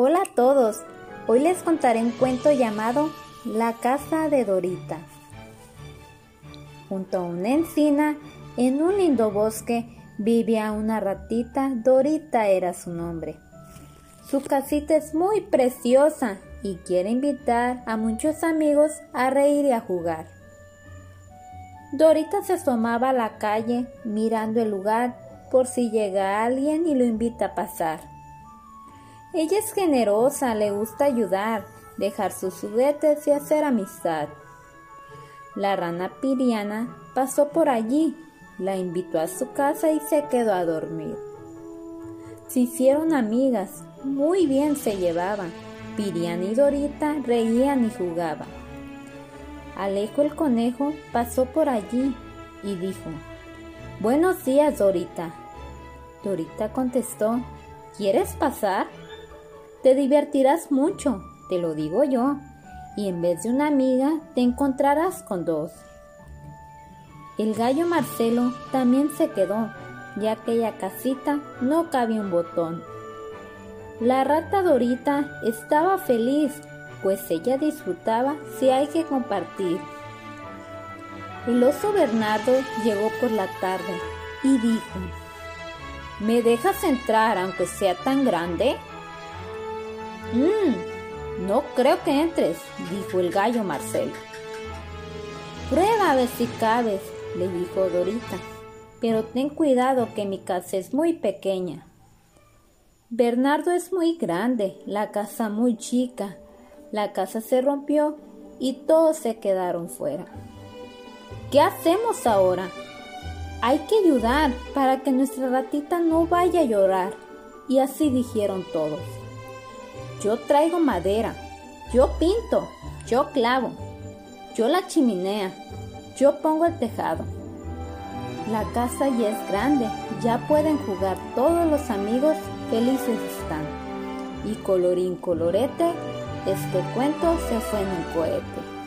Hola a todos, hoy les contaré un cuento llamado La casa de Dorita. Junto a una encina, en un lindo bosque, vivía una ratita, Dorita era su nombre. Su casita es muy preciosa y quiere invitar a muchos amigos a reír y a jugar. Dorita se asomaba a la calle mirando el lugar por si llega alguien y lo invita a pasar. Ella es generosa, le gusta ayudar, dejar sus juguetes y hacer amistad. La rana Piriana pasó por allí, la invitó a su casa y se quedó a dormir. Se hicieron amigas, muy bien se llevaban. Piriana y Dorita reían y jugaban. Alejo el conejo pasó por allí y dijo, Buenos días, Dorita. Dorita contestó, ¿quieres pasar? Te divertirás mucho, te lo digo yo, y en vez de una amiga te encontrarás con dos. El gallo Marcelo también se quedó, ya que aquella casita no cabía un botón. La rata Dorita estaba feliz, pues ella disfrutaba si hay que compartir. El oso Bernardo llegó por la tarde y dijo, ¿Me dejas entrar aunque sea tan grande? Mmm, no creo que entres, dijo el gallo Marcelo. Prueba a ver si cabes, le dijo Dorita, pero ten cuidado que mi casa es muy pequeña. Bernardo es muy grande, la casa muy chica. La casa se rompió y todos se quedaron fuera. ¿Qué hacemos ahora? Hay que ayudar para que nuestra ratita no vaya a llorar. Y así dijeron todos. Yo traigo madera, yo pinto, yo clavo, yo la chimenea, yo pongo el tejado. La casa ya es grande, ya pueden jugar todos los amigos, felices están. Y colorín colorete, este cuento se fue en un cohete.